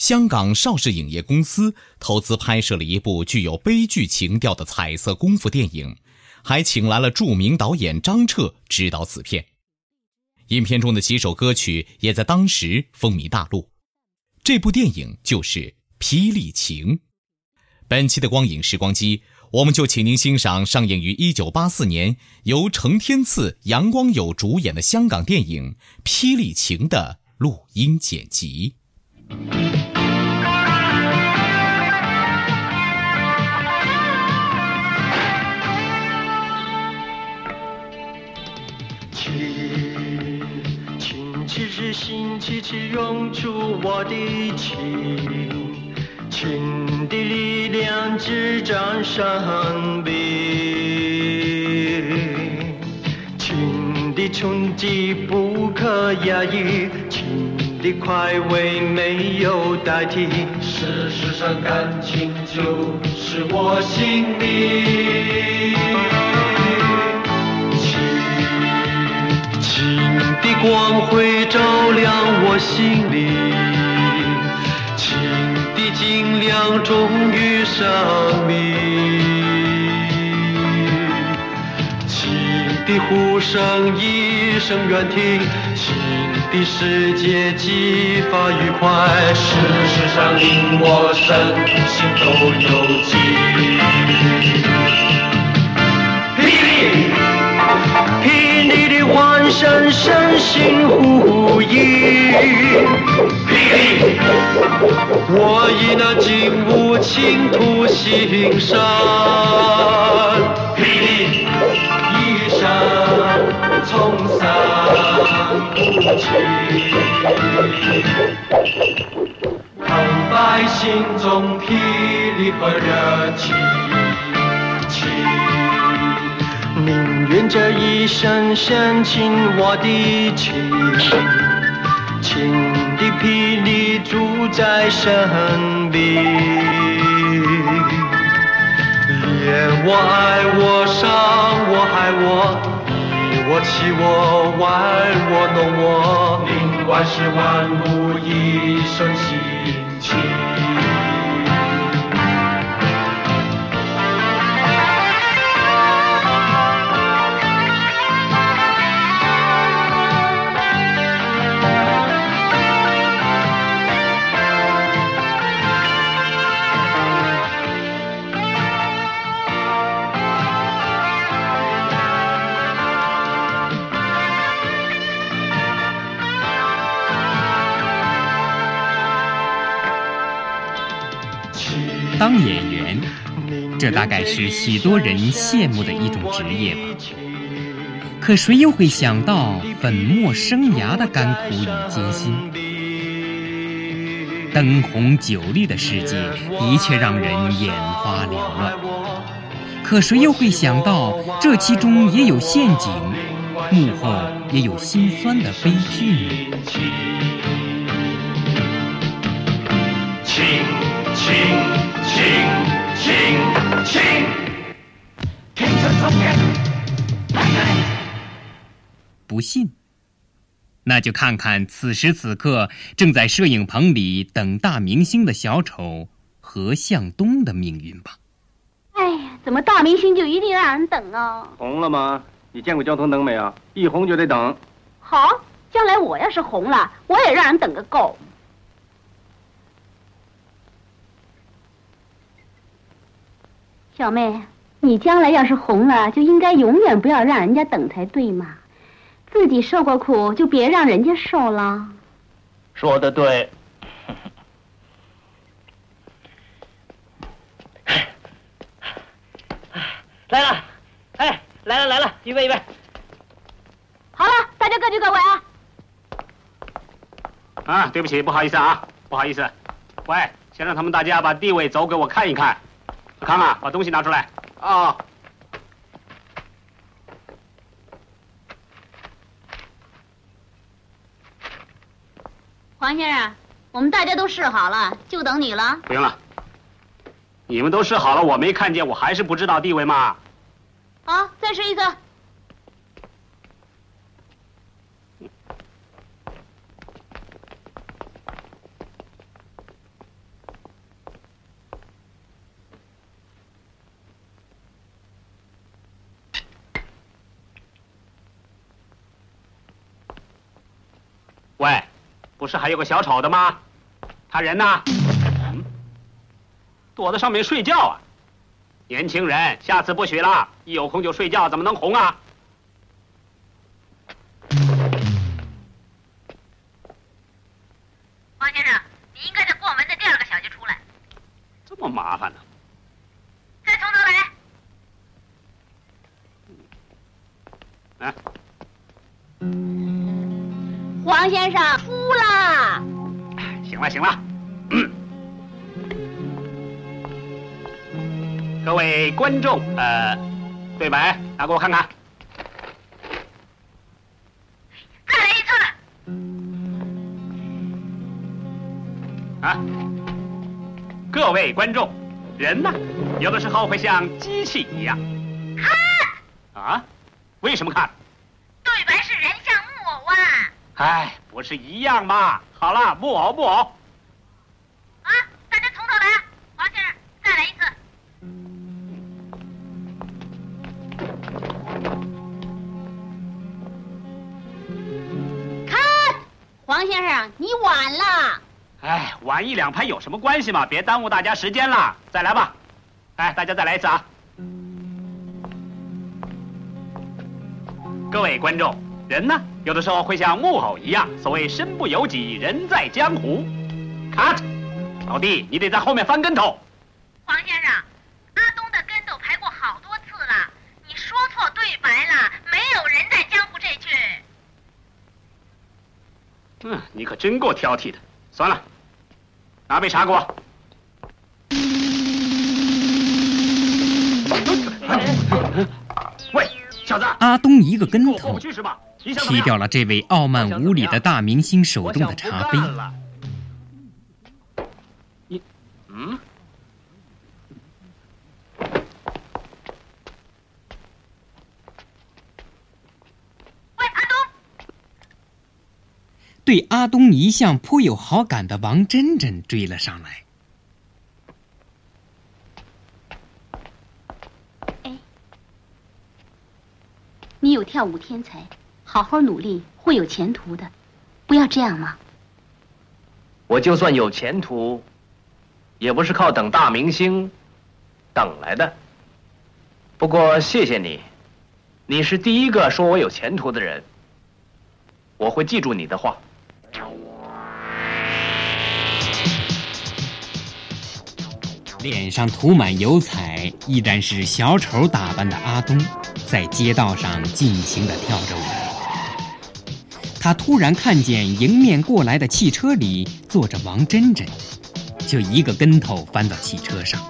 香港邵氏影业公司投资拍摄了一部具有悲剧情调的彩色功夫电影，还请来了著名导演张彻执导此片。影片中的几首歌曲也在当时风靡大陆。这部电影就是《霹雳情》。本期的光影时光机，我们就请您欣赏上映于1984年由程天赐、杨光友主演的香港电影《霹雳情》的录音剪辑。情，情气之心，气气涌出我的情，情的力量滋长生命，情的冲击不可压抑，情的快慰没有代替。事实上，感情就是我心里。光辉照亮我心灵，情的精亮终于生命，情的呼声一声远听，情的世界激发愉快，事实上令我身心都有劲。的欢声心呼应，霹雳，我以那劲舞倾吐心声，霹雳，一生从桑不弃，澎湃心中霹雳和热情。命愿这一生深情我的情，情的霹雳主宰生命，恋我爱我伤我害我，你我欺我玩我弄我，令万事万物一生心情。当演员，这大概是许多人羡慕的一种职业吧。可谁又会想到粉墨生涯的甘苦与艰辛？灯红酒绿的世界的确让人眼花缭乱。可谁又会想到这其中也有陷阱，幕后也有心酸的悲剧呢？情情情情情，听着从前，不信，那就看看此时此刻正在摄影棚里等大明星的小丑何向东的命运吧。哎呀，怎么大明星就一定让人等啊？红了吗？你见过交通灯没有？一红就得等。好，将来我要是红了，我也让人等个够。小妹，你将来要是红了，就应该永远不要让人家等才对嘛。自己受过苦，就别让人家受了。说的对。来了，哎，来了来了，预备预备。好了，大家各就各位啊。啊，对不起，不好意思啊，不好意思。喂，先让他们大家把地位走给我看一看。康啊，把东西拿出来。啊。黄先生，我们大家都试好了，就等你了。不用了，你们都试好了，我没看见，我还是不知道地位吗？好，再试一次。喂，不是还有个小丑的吗？他人呢？嗯，躲在上面睡觉啊！年轻人，下次不许了，一有空就睡觉，怎么能红啊？王先生，你应该在过门的第二个小节出来。这么麻烦呢？再从头来。啊。黄先生出了。行了行了，嗯。各位观众，呃，对白拿给我看看。再来一次。啊，各位观众，人呢，有的时候会像机器一样。看。啊？为什么看？哎，不是一样吗？好了，木偶木偶。啊，大家从头来，黄先生，再来一次。看，黄先生，你晚了。哎，晚一两拍有什么关系嘛？别耽误大家时间了，再来吧。哎，大家再来一次啊！各位观众，人呢，有的时候会像木偶一样，所谓身不由己，人在江湖。cut，老弟，你得在后面翻跟头。黄先生，阿东的跟斗排过好多次了，你说错对白了，没有人在江湖这句。嗯，你可真够挑剔的。算了，拿杯茶给我。喂，小子！阿东一个跟头过不去是吧？踢掉了这位傲慢无礼的大明星手中的茶杯。你，嗯？喂，阿东！对阿东一向颇有好感的王珍珍追了上来。你有跳舞天才，好好努力，会有前途的。不要这样嘛！我就算有前途，也不是靠等大明星等来的。不过谢谢你，你是第一个说我有前途的人，我会记住你的话。脸上涂满油彩，依然是小丑打扮的阿东，在街道上尽情的跳着舞。他突然看见迎面过来的汽车里坐着王珍珍，就一个跟头翻到汽车上。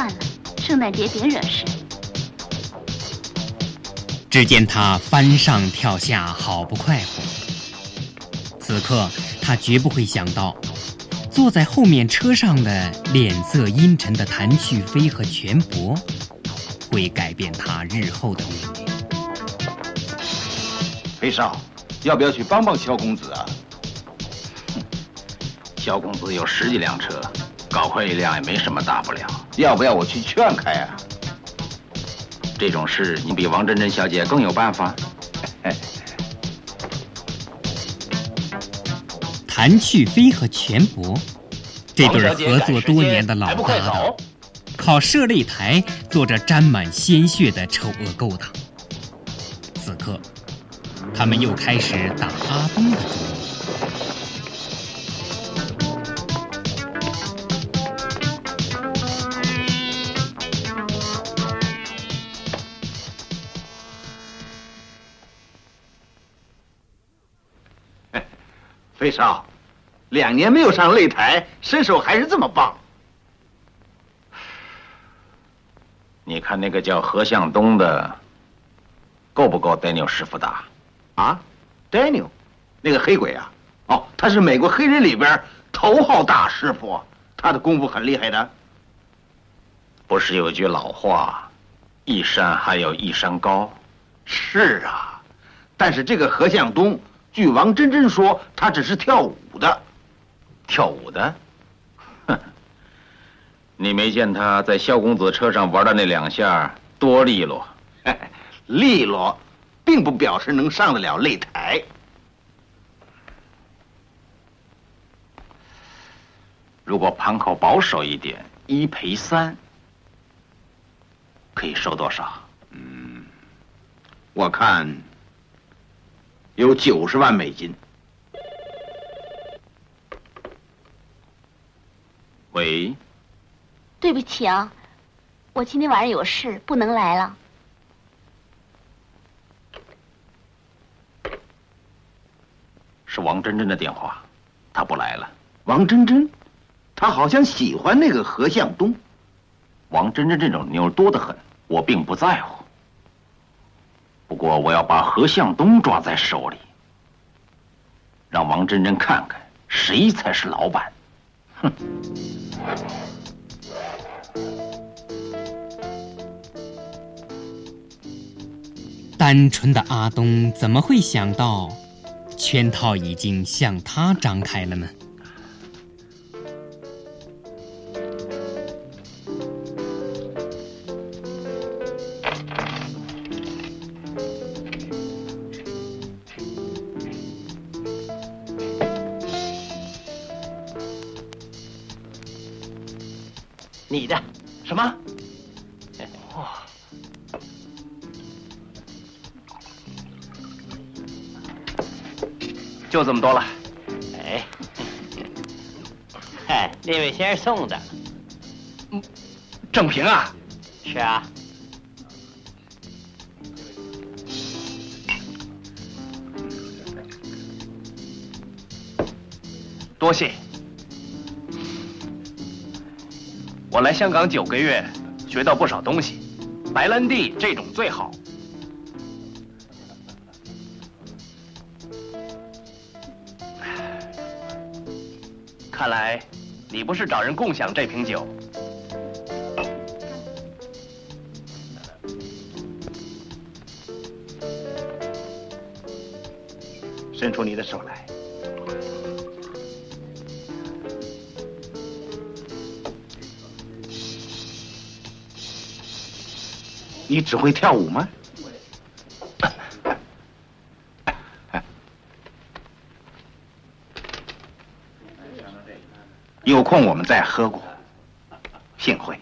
算了，圣诞节别惹事。只见他翻上跳下，好不快活。此刻他绝不会想到，坐在后面车上的脸色阴沉的谭旭飞和全博，会改变他日后的命运。飞少，要不要去帮帮萧公子啊？萧公子有十几辆车，搞坏一辆也没什么大不了。要不要我去劝开啊？这种事，你比王珍珍小姐更有办法。谭去飞和全博这对合作多年的老搭档，靠设擂台做着沾满鲜血的丑恶勾当。此刻，他们又开始打阿东的主意。飞少，两年没有上擂台，身手还是这么棒。你看那个叫何向东的，够不够 Daniel 师傅打？啊，Daniel，那个黑鬼啊？哦，他是美国黑人里边头号大师傅，他的功夫很厉害的。不是有句老话，一山还有一山高？是啊，但是这个何向东。据王真真说，她只是跳舞的，跳舞的。哼，你没见她在萧公子车上玩的那两下多利落？利落，并不表示能上得了擂台。如果盘口保守一点，一赔三，可以收多少？嗯，我看。有九十万美金。喂，对不起啊，我今天晚上有事不能来了。是王真真的电话，她不来了。王真真，她好像喜欢那个何向东。王真真这种妞多得很，我并不在乎。不过我要把何向东抓在手里，让王真真看看谁才是老板。哼！单纯的阿东怎么会想到，圈套已经向他张开了呢？你的什么？哇！就这么多了。哎，嗨，那位先生送的。嗯，正平啊。是啊。多谢。我来香港九个月，学到不少东西。白兰地这种最好。看来你不是找人共享这瓶酒。伸出你的手来。你只会跳舞吗？有空我们再喝过，幸会。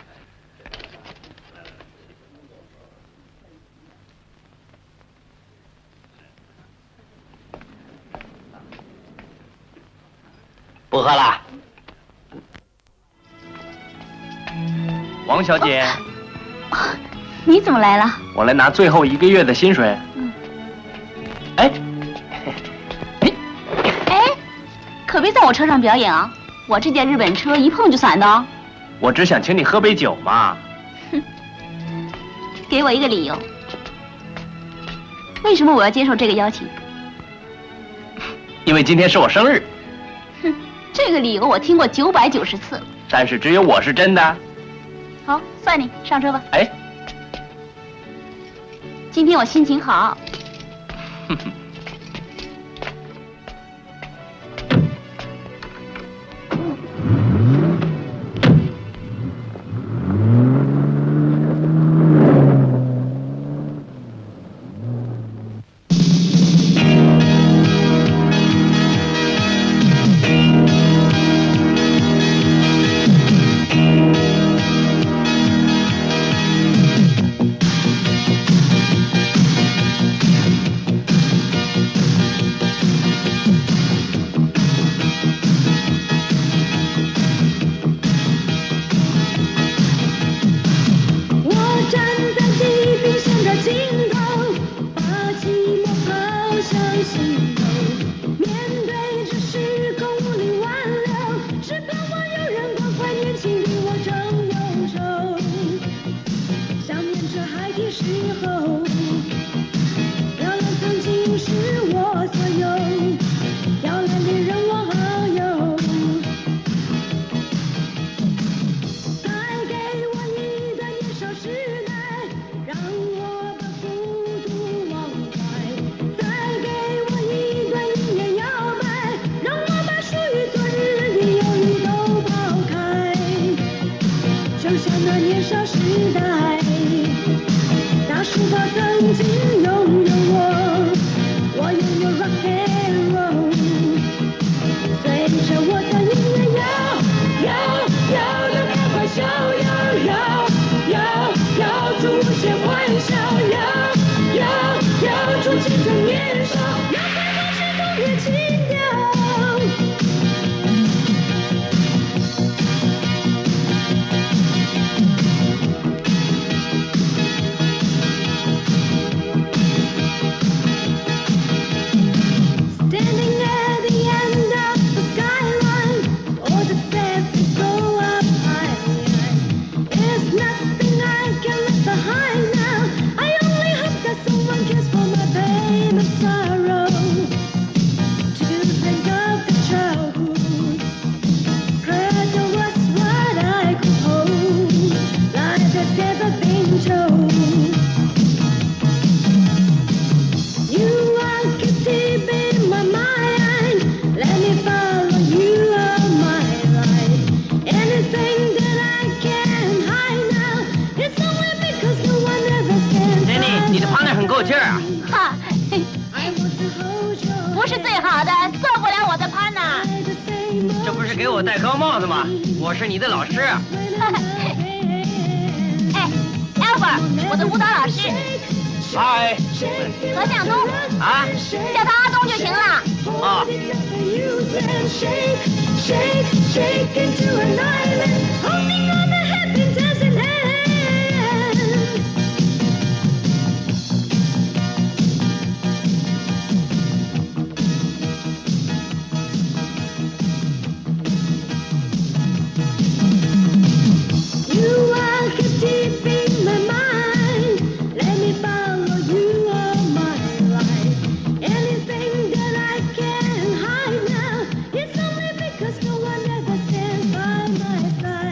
不喝了，王小姐。你怎么来了？我来拿最后一个月的薪水。嗯。哎，哎，可别在我车上表演啊！我这件日本车一碰就散的哦。我只想请你喝杯酒嘛。哼，给我一个理由。为什么我要接受这个邀请？因为今天是我生日。哼，这个理由我听过九百九十次。但是只有我是真的。好，算你上车吧。哎。今天我心情好。she goes. 限我戴高帽子吗？我是你的老师。哎，Albert，我的舞蹈老师嗨，何向东，啊，叫他阿东就行了。啊，Shake,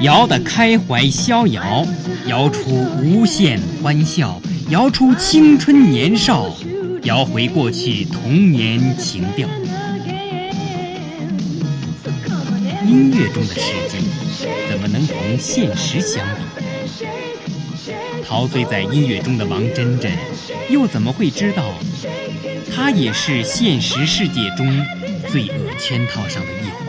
摇得开怀逍遥，摇出无限欢笑，摇出青春年少，摇回过去童年情调。音乐中的世界，怎么能同现实相比？陶醉在音乐中的王真真，又怎么会知道，她也是现实世界中罪恶圈套上的一环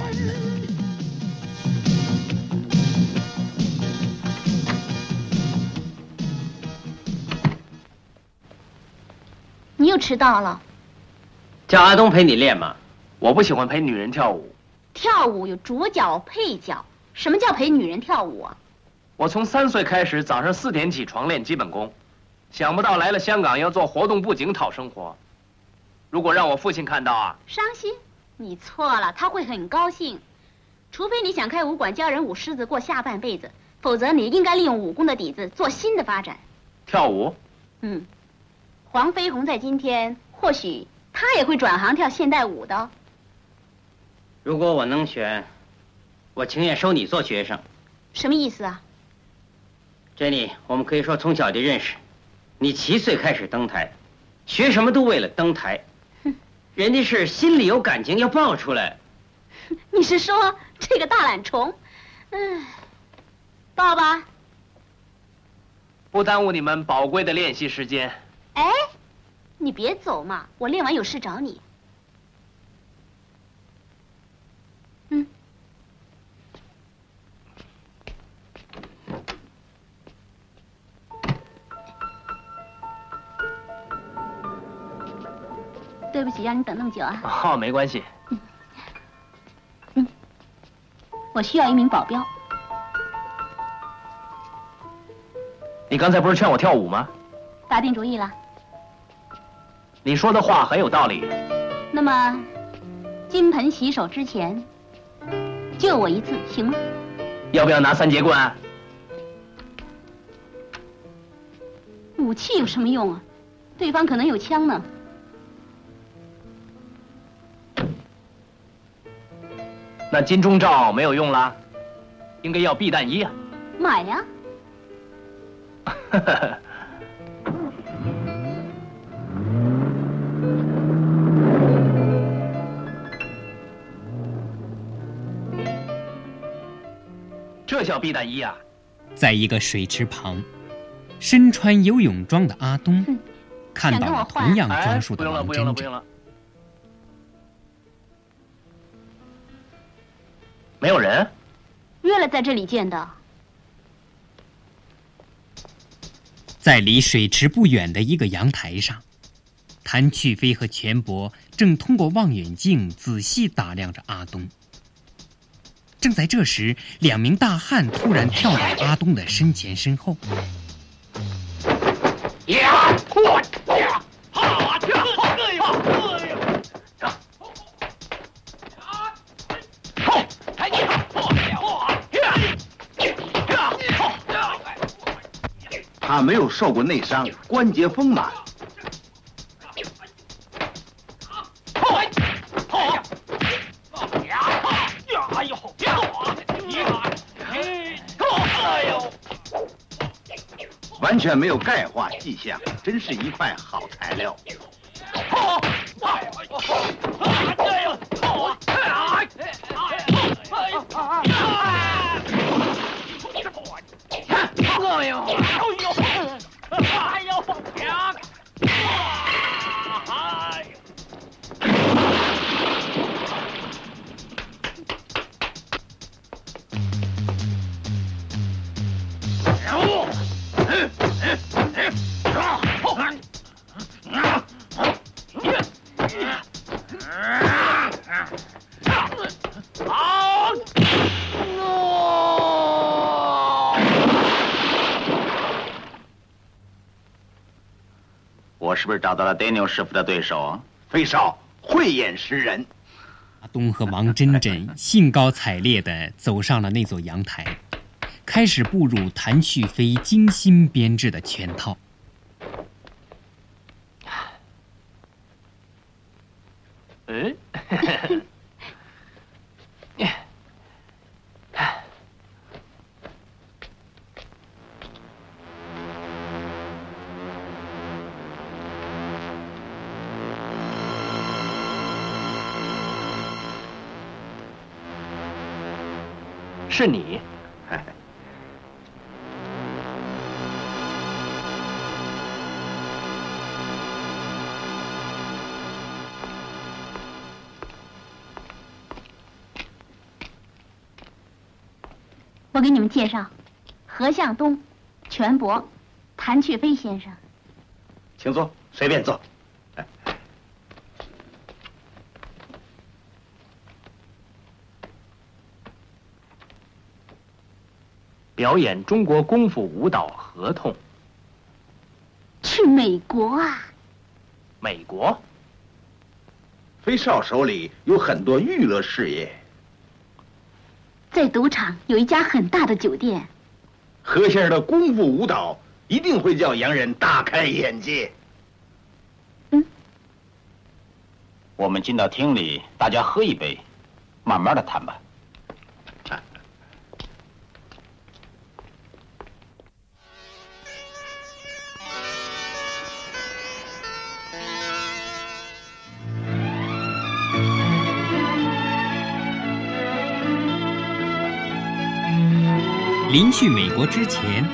你又迟到了。叫阿东陪你练嘛。我不喜欢陪女人跳舞。跳舞有主角、配角，什么叫陪女人跳舞啊？我从三岁开始，早上四点起床练基本功，想不到来了香港要做活动布景讨生活。如果让我父亲看到啊，伤心？你错了，他会很高兴。除非你想开武馆教人舞狮子过下半辈子，否则你应该利用武功的底子做新的发展。跳舞？嗯，黄飞鸿在今天或许他也会转行跳现代舞的哦。如果我能选，我情愿收你做学生。什么意思啊？珍妮，我们可以说从小就认识。你七岁开始登台，学什么都为了登台。人家是心里有感情要爆出来。你是说这个大懒虫？嗯，爆吧。不耽误你们宝贵的练习时间。哎，你别走嘛，我练完有事找你。嗯。对不起，让你等那么久啊。哦，没关系。嗯我需要一名保镖。你刚才不是劝我跳舞吗？打定主意了。你说的话很有道理。那么，金盆洗手之前，救我一次，行吗？要不要拿三节棍啊？武器有什么用啊？对方可能有枪呢。那金钟罩没有用啦，应该要避弹衣啊。买呀。这叫避弹衣啊！在一个水池旁，身穿游泳装的阿东看到了同样装束的王哎不用了，真真。不用了。没有人？约了在这里见的。在离水池不远的一个阳台上，谭去飞和钱伯正通过望远镜仔细打量着阿东。正在这时，两名大汉突然跳到阿东的身前身后。呀！我呀！好呀！哎呦！哎呦！他没有受过内伤，关节丰满。完全没有钙化迹象，真是一块好材料。是不是找到了 Daniel 师傅的对手啊？飞少慧眼识人。阿东和王真真兴高采烈地走上了那座阳台，开始步入谭旭飞精心编制的圈套。是你。我给你们介绍，何向东、全伯、谭去飞先生。请坐，随便坐。表演中国功夫舞蹈合同，去美国啊！美国。飞少手里有很多娱乐事业，在赌场有一家很大的酒店。何先生的功夫舞蹈一定会叫洋人大开眼界。嗯我们进到厅里，大家喝一杯，慢慢的谈吧。临去美国之前，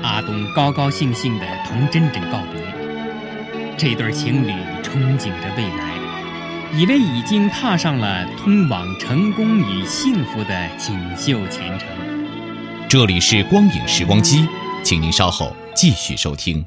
阿东高高兴兴地同珍珍告别。这对情侣憧憬着未来，以为已经踏上了通往成功与幸福的锦绣前程。这里是光影时光机，请您稍后继续收听。